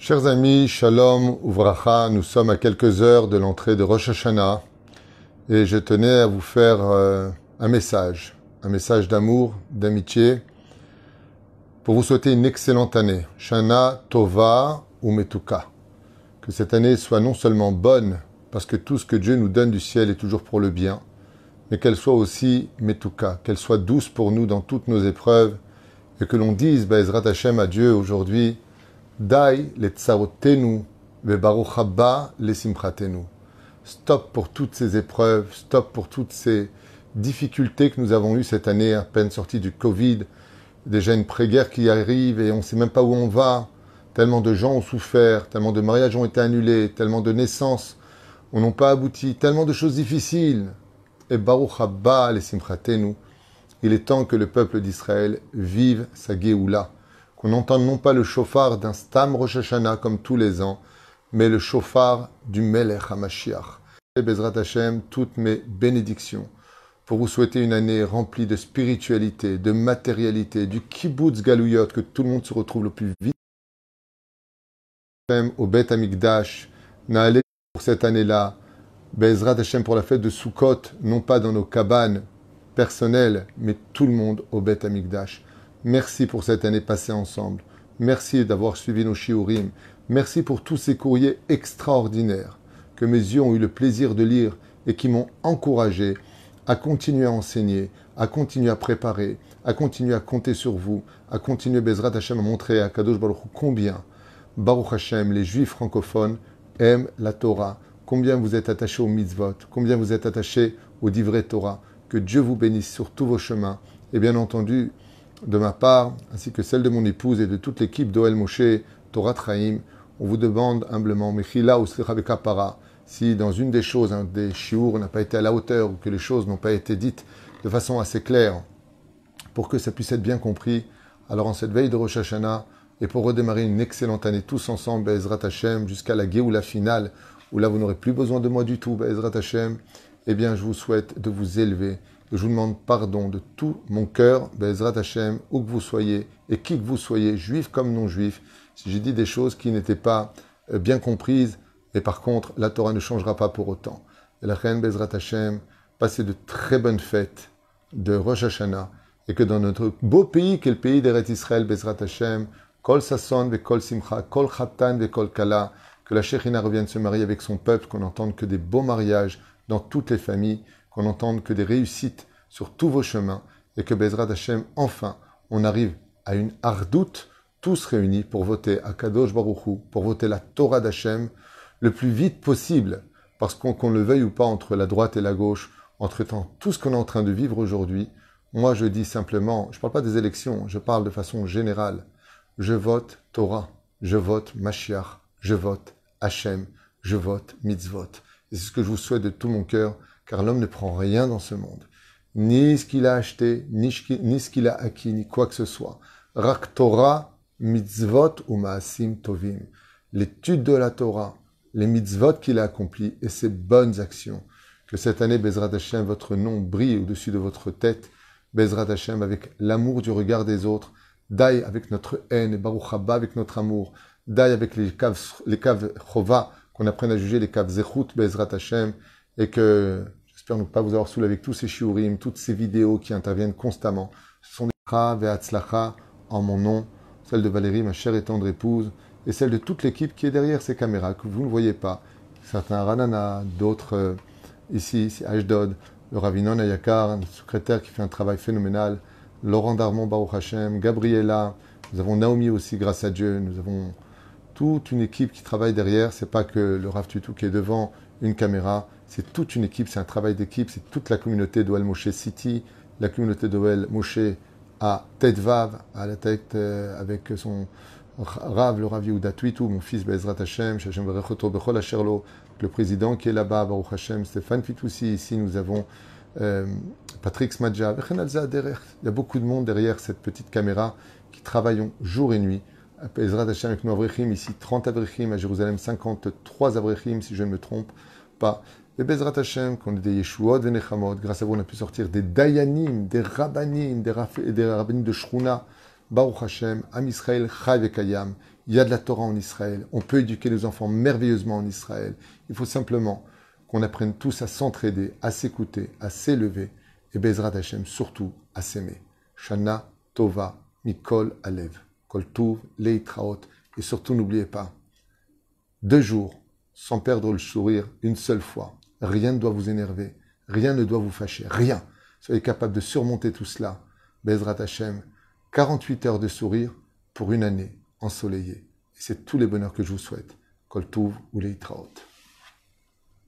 Chers amis, Shalom Uvracha, nous sommes à quelques heures de l'entrée de Rosh Hashanah et je tenais à vous faire euh, un message, un message d'amour, d'amitié, pour vous souhaiter une excellente année. Shana Tova ou Metuka. Que cette année soit non seulement bonne, parce que tout ce que Dieu nous donne du ciel est toujours pour le bien, mais qu'elle soit aussi Metuka, qu'elle soit douce pour nous dans toutes nos épreuves, et que l'on dise, Bezrat Hashem à Dieu aujourd'hui, Dai le tsarotenu, haba le simchatenu. Stop pour toutes ces épreuves, stop pour toutes ces difficultés que nous avons eues cette année, à peine sortie du Covid, déjà une pré-guerre qui arrive et on ne sait même pas où on va. Tellement de gens ont souffert, tellement de mariages ont été annulés, tellement de naissances n'ont pas abouti, tellement de choses difficiles. Et Baruch haba le simchatenu. Il est temps que le peuple d'Israël vive sa Géoula, qu'on n'entende non pas le chauffard d'un Stam Rosh Hashanah comme tous les ans, mais le chauffard du Melech HaMashiach. Et Bezrat Hashem, toutes mes bénédictions pour vous souhaiter une année remplie de spiritualité, de matérialité, du kibbutz galouyot, que tout le monde se retrouve le plus vite. Au Bet Amikdash, Naale pour cette année-là, Bezrat Hashem pour la fête de Sukkot, non pas dans nos cabanes, personnel, mais tout le monde au Beth Amikdash. Merci pour cette année passée ensemble. Merci d'avoir suivi nos shiurim. Merci pour tous ces courriers extraordinaires que mes yeux ont eu le plaisir de lire et qui m'ont encouragé à continuer à enseigner, à continuer à préparer, à continuer à compter sur vous, à continuer Bezrat Hashem à montrer à Kadosh Baruch combien Baruch Hashem, les juifs francophones, aiment la Torah, combien vous êtes attachés au mitzvot, combien vous êtes attachés au divrei Torah, que Dieu vous bénisse sur tous vos chemins. Et bien entendu, de ma part, ainsi que celle de mon épouse et de toute l'équipe d'Oel Moshe, Torah Traim, on vous demande humblement, Mechila ou para, si dans une des choses, un des chiours n'a pas été à la hauteur ou que les choses n'ont pas été dites de façon assez claire, pour que ça puisse être bien compris, alors en cette veille de Rosh Hashanah, et pour redémarrer une excellente année tous ensemble, Bezrat Hashem, jusqu'à la la finale, où là vous n'aurez plus besoin de moi du tout, Bezrat Hashem, eh bien, je vous souhaite de vous élever. Je vous demande pardon de tout mon cœur, Bezrat Hashem, où que vous soyez, et qui que vous soyez, juif comme non juif, si j'ai dit des choses qui n'étaient pas euh, bien comprises, et par contre, la Torah ne changera pas pour autant. Et la reine Bezrat Hashem, passez de très bonnes fêtes de Rosh Hashanah, et que dans notre beau pays, qui est le pays d'Eret Israël, Bezrat Hashem, Kol Sasson, Kol Simcha, Kol Khatan, Kol Kala, que la Shekhinah revienne se marier avec son peuple, qu'on n'entende que des beaux mariages, dans toutes les familles, qu'on n'entende que des réussites sur tous vos chemins et que Bezrat Hashem, enfin, on arrive à une hardoute, tous réunis pour voter à Kadosh Baruchou, pour voter la Torah d'Hachem le plus vite possible, parce qu'on le veuille ou pas entre la droite et la gauche, entre temps tout ce qu'on est en train de vivre aujourd'hui, moi je dis simplement, je ne parle pas des élections, je parle de façon générale, je vote Torah, je vote Mashiach, je vote Hachem, je vote Mitzvot. Et c'est ce que je vous souhaite de tout mon cœur, car l'homme ne prend rien dans ce monde. Ni ce qu'il a acheté, ni ce qu'il a acquis, ni quoi que ce soit. Rak Torah, mitzvot ou maasim tovim. L'étude de la Torah, les mitzvot qu'il a accomplis et ses bonnes actions. Que cette année, Bezrat Hashem, votre nom brille au-dessus de votre tête. Bezrat Hashem, avec l'amour du regard des autres. Daï avec notre haine et Baruch Haba avec notre amour. Daï avec les caves, les caves qu'on apprenne à juger les caves Zechut, Bezrat Hashem, et que j'espère ne pas vous avoir saoulé avec tous ces shiurim, toutes ces vidéos qui interviennent constamment. Ce sont des Ve'atzlacha en mon nom, celle de Valérie, ma chère et tendre épouse, et celle de toute l'équipe qui est derrière ces caméras, que vous ne voyez pas. Certains Ranana, d'autres euh, ici, ici, Ashdod, le Ravinon Ayakar, notre secrétaire qui fait un travail phénoménal, Laurent Darmon, Baruch Hashem, Gabriela, nous avons Naomi aussi, grâce à Dieu, nous avons toute une équipe qui travaille derrière. C'est pas que le Rav Tutu qui est devant une caméra, c'est toute une équipe, c'est un travail d'équipe, c'est toute la communauté d'Oel Moshe City, la communauté d'Oel Moshe à Vav, à la tête euh, avec son Rav, le Rav Yehuda Twitou, mon fils Bezrat Hashem, Bechol le président qui est là-bas, Baruch Hashem, Stéphane Fitoussi, ici nous avons euh, Patrick Smadja, il y a beaucoup de monde derrière cette petite caméra qui travaillent jour et nuit Ezra Hashem avec nos Avrechim, ici 30 Avrechim, à Jérusalem 53 Avrechim, si je ne me trompe pas. Et Bezrat Hashem, qu'on est des Yeshuot, des Nechamot, grâce à vous on a pu sortir des Dayanim, des Rabbanim, des, des Rabbanim de Shruna, Baruch Hashem, Am Israël, Chai Kayam. Il y a de la Torah en Israël. On peut éduquer les enfants merveilleusement en Israël. Il faut simplement qu'on apprenne tous à s'entraider, à s'écouter, à s'élever et Bezrat Hashem surtout à s'aimer. Shana Tova Mikol Alev. Kol Tuv Leitraot. Et surtout n'oubliez pas, deux jours sans perdre le sourire une seule fois. Rien ne doit vous énerver. Rien ne doit vous fâcher. Rien. Soyez capable de surmonter tout cela. Bezrat Hashem. 48 heures de sourire pour une année ensoleillée. Et c'est tous les bonheurs que je vous souhaite. Kol Tuv ou Leitraot.